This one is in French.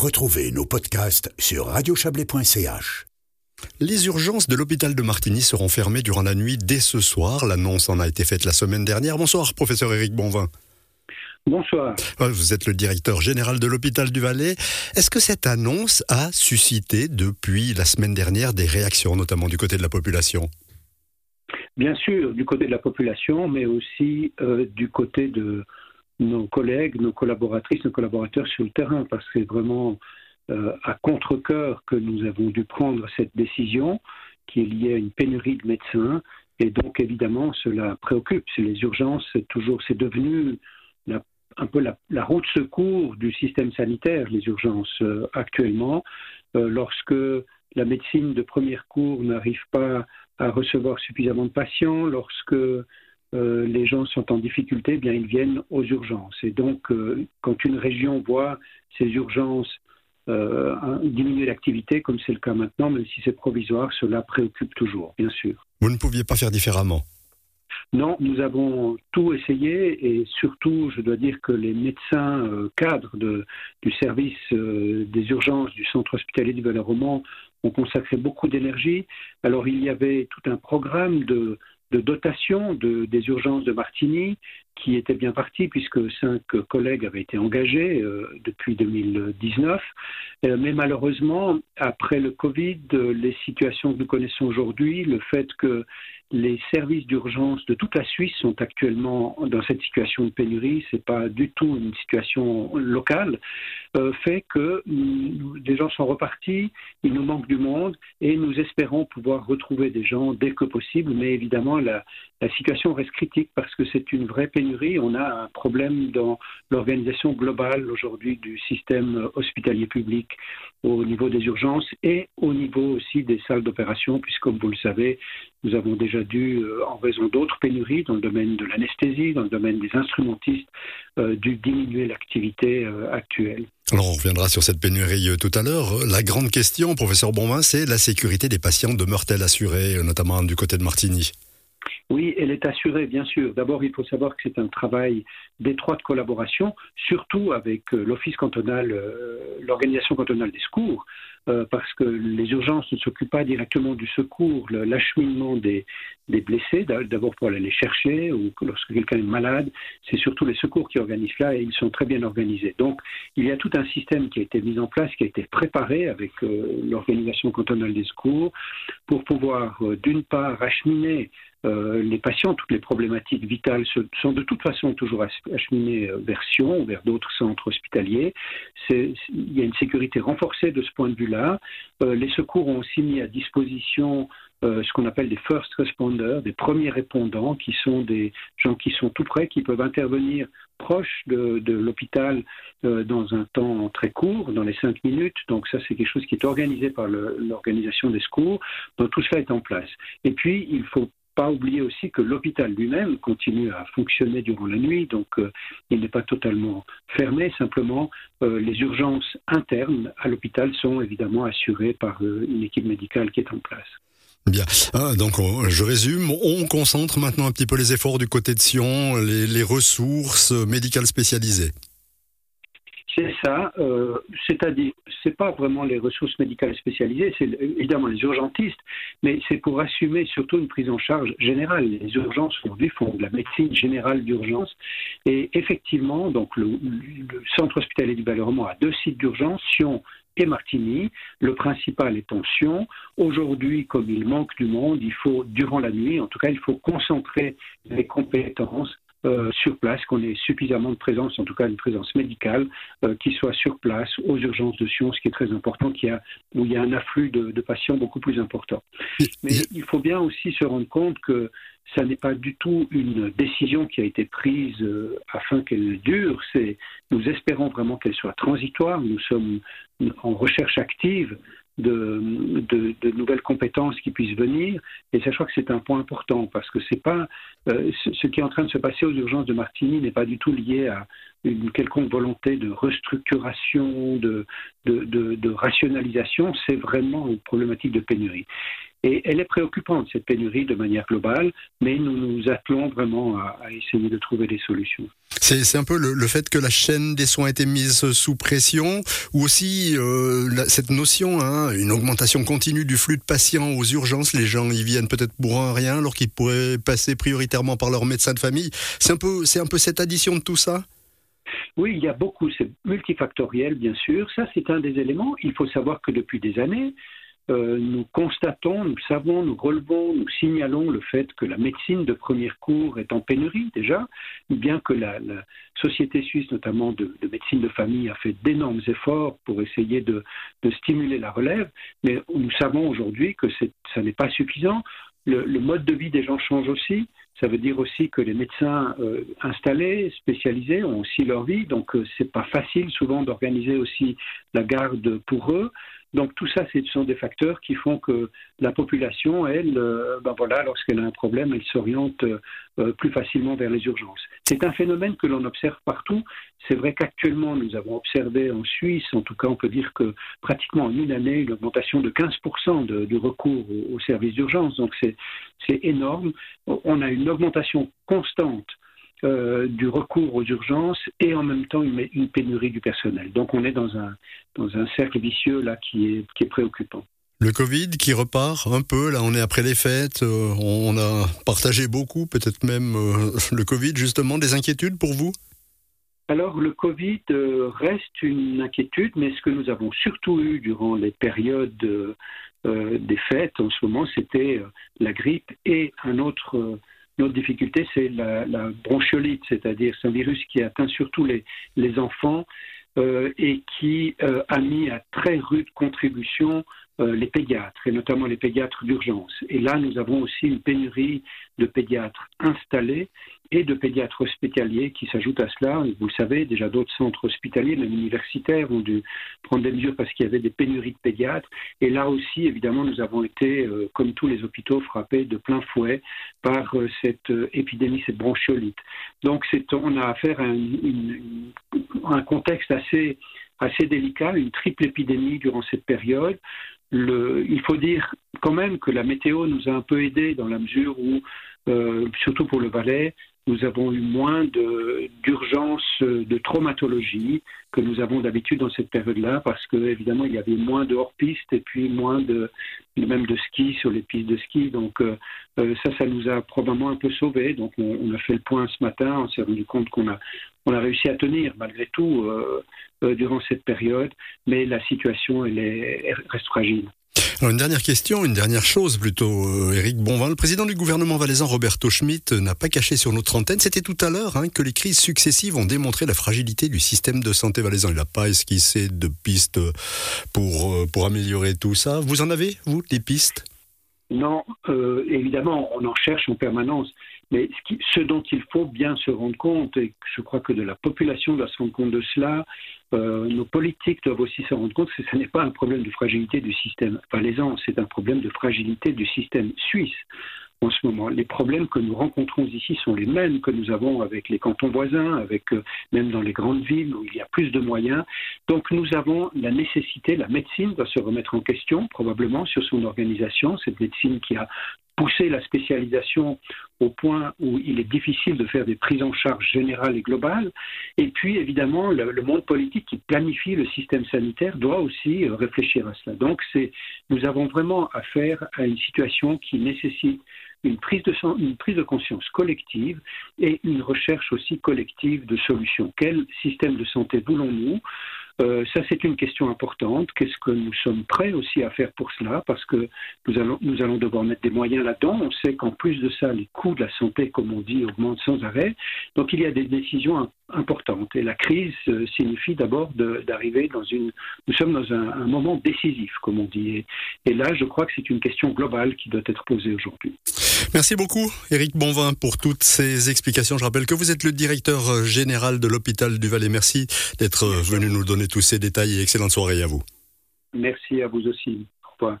Retrouvez nos podcasts sur radiochablais.ch. Les urgences de l'hôpital de Martigny seront fermées durant la nuit dès ce soir. L'annonce en a été faite la semaine dernière. Bonsoir, professeur Éric Bonvin. Bonsoir. Vous êtes le directeur général de l'hôpital du Valais. Est-ce que cette annonce a suscité depuis la semaine dernière des réactions, notamment du côté de la population? Bien sûr, du côté de la population, mais aussi euh, du côté de nos collègues, nos collaboratrices, nos collaborateurs sur le terrain, parce que c'est vraiment euh, à contre-coeur que nous avons dû prendre cette décision qui est liée à une pénurie de médecins. Et donc, évidemment, cela préoccupe. Les urgences, c'est toujours, c'est devenu un peu la, route secours du système sanitaire, les urgences euh, actuellement. Euh, lorsque la médecine de première cours n'arrive pas à recevoir suffisamment de patients, lorsque les gens sont en difficulté, eh bien ils viennent aux urgences. Et donc, quand une région voit ces urgences euh, diminuer l'activité, comme c'est le cas maintenant, même si c'est provisoire, cela préoccupe toujours, bien sûr. Vous ne pouviez pas faire différemment? Non, nous avons tout essayé et surtout, je dois dire que les médecins euh, cadres de, du service euh, des urgences du centre hospitalier du Valais-Roman ont consacré beaucoup d'énergie. Alors, il y avait tout un programme de, de dotation de, des urgences de Martigny qui était bien parti puisque cinq collègues avaient été engagés euh, depuis 2019. Euh, mais malheureusement, après le Covid, les situations que nous connaissons aujourd'hui, le fait que les services d'urgence de toute la Suisse sont actuellement dans cette situation de pénurie, c'est pas du tout une situation locale, euh, fait que mm, des gens sont repartis, il nous manque du monde et nous espérons pouvoir retrouver des gens dès que possible, mais évidemment la, la situation reste critique parce que c'est une vraie pénurie. On a un problème dans l'organisation globale aujourd'hui du système hospitalier public au niveau des urgences et au niveau aussi des salles d'opération, puisque comme vous le savez, nous avons déjà dû, euh, en raison d'autres pénuries dans le domaine de l'anesthésie, dans le domaine des instrumentistes, euh, dû diminuer l'activité euh, actuelle. Alors on reviendra sur cette pénurie tout à l'heure. La grande question, professeur Bonvin, c'est la sécurité des patients demeure-t-elle assurée, notamment du côté de Martigny oui, elle est assurée, bien sûr. D'abord, il faut savoir que c'est un travail d'étroite collaboration, surtout avec euh, l'Office cantonal, euh, l'organisation cantonale des secours, euh, parce que les urgences ne s'occupent pas directement du secours, l'acheminement des, blessés, d'abord pour aller les chercher, ou lorsque quelqu'un est malade, c'est surtout les secours qui organisent cela et ils sont très bien organisés. Donc, il y a tout un système qui a été mis en place, qui a été préparé avec l'organisation cantonale des secours, pour pouvoir, d'une part, acheminer euh, les patients, toutes les problématiques vitales sont de toute façon toujours acheminées euh, vers Sion ou vers d'autres centres hospitaliers. Il y a une sécurité renforcée de ce point de vue-là. Euh, les secours ont aussi mis à disposition ce qu'on appelle des first responders, des premiers répondants, qui sont des gens qui sont tout près, qui peuvent intervenir proche de, l'hôpital dans un temps très court, dans les cinq minutes. Donc ça, c'est quelque chose qui est organisé par l'organisation des secours. Donc tout cela est en place. Et puis, il faut pas oublier aussi que l'hôpital lui-même continue à fonctionner durant la nuit, donc euh, il n'est pas totalement fermé, simplement euh, les urgences internes à l'hôpital sont évidemment assurées par euh, une équipe médicale qui est en place. Bien. Ah, donc, je résume. On concentre maintenant un petit peu les efforts du côté de Sion, les ressources médicales spécialisées. C'est ça, euh, c'est-à-dire, c'est pas vraiment les ressources médicales spécialisées, c'est évidemment les urgentistes, mais c'est pour assumer surtout une prise en charge générale. Les urgences aujourd'hui font de la médecine générale d'urgence, et effectivement, donc le, centre hospitalier du Balleromont a deux sites d'urgence, Sion et Martigny. Le principal est en Sion. Aujourd'hui, comme il manque du monde, il faut, durant la nuit, en tout cas, il faut concentrer les compétences euh, sur place, qu'on ait suffisamment de présence, en tout cas une présence médicale, euh, qui soit sur place aux urgences de Sion, ce qui est très important, qui a, où il y a un afflux de, patients beaucoup plus important. Mais il faut bien aussi se rendre compte que ça n'est pas du tout une décision qui a été prise euh, afin qu'elle dure. C'est, nous espérons vraiment qu'elle soit transitoire. Nous sommes en recherche active de, de, nouvelles compétences qui puissent venir. Et ça, je crois que c'est un point important parce que c'est pas euh, ce, qui est en train de se passer aux urgences de Martigny n'est pas du tout lié à une quelconque volonté de restructuration, de, de, de rationalisation. C'est vraiment une problématique de pénurie. Et elle est préoccupante, cette pénurie, de manière globale, mais nous nous attelons vraiment à, essayer de trouver des solutions. C'est un peu le, fait que la chaîne des soins a été mise sous pression, ou aussi euh, cette notion, hein, une augmentation continue du flux de patients aux urgences. Les gens y viennent peut-être pour un rien, alors qu'ils pourraient passer prioritairement par leur médecin de famille. C'est un peu, c'est un peu cette addition de tout ça? Oui, il y a beaucoup, c'est multifactoriel bien sûr, ça c'est un des éléments. Il faut savoir que depuis des années, euh, nous constatons, nous savons, nous relevons, nous signalons le fait que la médecine de premier cours est en pénurie déjà, bien que la, société suisse, notamment de, médecine de famille, a fait d'énormes efforts pour essayer de, stimuler la relève, mais nous savons aujourd'hui que ça n'est pas suffisant. Le, mode de vie des gens change aussi. Ça veut dire aussi que les médecins euh, installés, spécialisés, ont aussi leur vie, donc euh, c'est pas facile souvent d'organiser aussi la garde pour eux. Donc tout ça, ce sont des facteurs qui font que la population, elle, euh, ben voilà, lorsqu'elle a un problème, elle s'oriente euh, plus facilement vers les urgences. C'est un phénomène que l'on observe partout. C'est vrai qu'actuellement, nous avons observé en Suisse, en tout cas, on peut dire que pratiquement en une année, une augmentation de 15% de, du recours aux services d'urgence. Donc c'est énorme. On a une augmentation constante euh, du recours aux urgences et en même temps une, une, pénurie du personnel. Donc on est dans un, dans un cercle vicieux là qui est, qui est préoccupant. Le Covid qui repart un peu, là on est après les fêtes, euh, on a partagé beaucoup, peut-être même euh, le Covid justement, des inquiétudes pour vous? Alors le Covid reste une inquiétude, mais ce que nous avons surtout eu durant les périodes des fêtes en ce moment, c'était la grippe et un autre L'autre difficulté, c'est la, bronchiolite, c'est-à-dire c'est un virus qui atteint surtout les, enfants euh, et qui euh, a mis à très rude contribution les pédiatres, et notamment les pédiatres d'urgence. Et là, nous avons aussi une pénurie de pédiatres installés et de pédiatres hospitaliers qui s'ajoutent à cela. Vous le savez, déjà d'autres centres hospitaliers, même universitaires, ont dû prendre des mesures parce qu'il y avait des pénuries de pédiatres. Et là aussi, évidemment, nous avons été, euh, comme tous les hôpitaux, frappés de plein fouet par euh, cette euh, épidémie, cette bronchiolite. Donc, on a affaire à un, contexte assez, assez délicat, une triple épidémie durant cette période. Il faut dire quand même que la météo nous a un peu aidés dans la mesure où, surtout pour le Valais, nous avons eu moins d'urgence de, traumatologie que nous avons d'habitude dans cette période-là, parce que évidemment il y avait moins de hors-piste et puis moins de même de ski sur les pistes de ski. Donc euh, euh, ça, ça nous a probablement un peu sauvés. Donc on, a fait le point ce matin, on s'est rendu compte qu'on a on a réussi à tenir malgré tout euh, durant cette période, mais la situation elle, est, elle reste fragile une dernière question, une dernière chose plutôt, euh, Bonvin. Le président du gouvernement valaisan, Roberto Schmitt, n'a pas caché sur notre antenne, c'était tout à l'heure, hein, que les crises successives ont démontré la fragilité du système de santé valaisan. Il n'a pas esquissé de pistes pour, euh, pour améliorer tout ça. Vous en avez, vous, des pistes? Non, euh, évidemment, on en cherche en permanence. Mais ce, dont il faut bien se rendre compte, et je crois que de la population doit se rendre compte de cela, euh, nos politiques doivent aussi se rendre compte que ce n'est pas un problème de fragilité du système valaisan, c'est un problème de fragilité du système suisse en ce moment. Les problèmes que nous rencontrons ici sont les mêmes que nous avons avec les cantons voisins, avec euh, même dans les grandes villes où il y a plus de moyens. Donc nous avons la nécessité, la médecine doit se remettre en question probablement sur son organisation, cette médecine qui a pousser la spécialisation au point où il est difficile de faire des prises en charge générales et globales. Et puis, évidemment, le, monde politique qui planifie le système sanitaire doit aussi euh, réfléchir à cela. Donc, nous avons vraiment affaire à une situation qui nécessite une prise, de, une prise de conscience collective et une recherche aussi collective de solutions. Quel système de santé voulons-nous? Euh, ça, c'est une question importante. Qu'est-ce que nous sommes prêts aussi à faire pour cela? Parce que nous allons, nous allons devoir mettre des moyens là-dedans. On sait qu'en plus de ça, les coûts de la santé, comme on dit, augmentent sans arrêt. Donc, il y a des décisions importante. Et la crise euh, signifie d'abord d'arriver dans une... Nous sommes dans un, moment décisif, comme on dit. Et, là, je crois que c'est une question globale qui doit être posée aujourd'hui. Merci beaucoup, Éric Bonvin, pour toutes ces explications. Je rappelle que vous êtes le directeur euh, général de l'hôpital du Valais. Merci d'être euh, venu nous donner tous ces détails et excellente soirée à vous. Merci à vous aussi. Au revoir.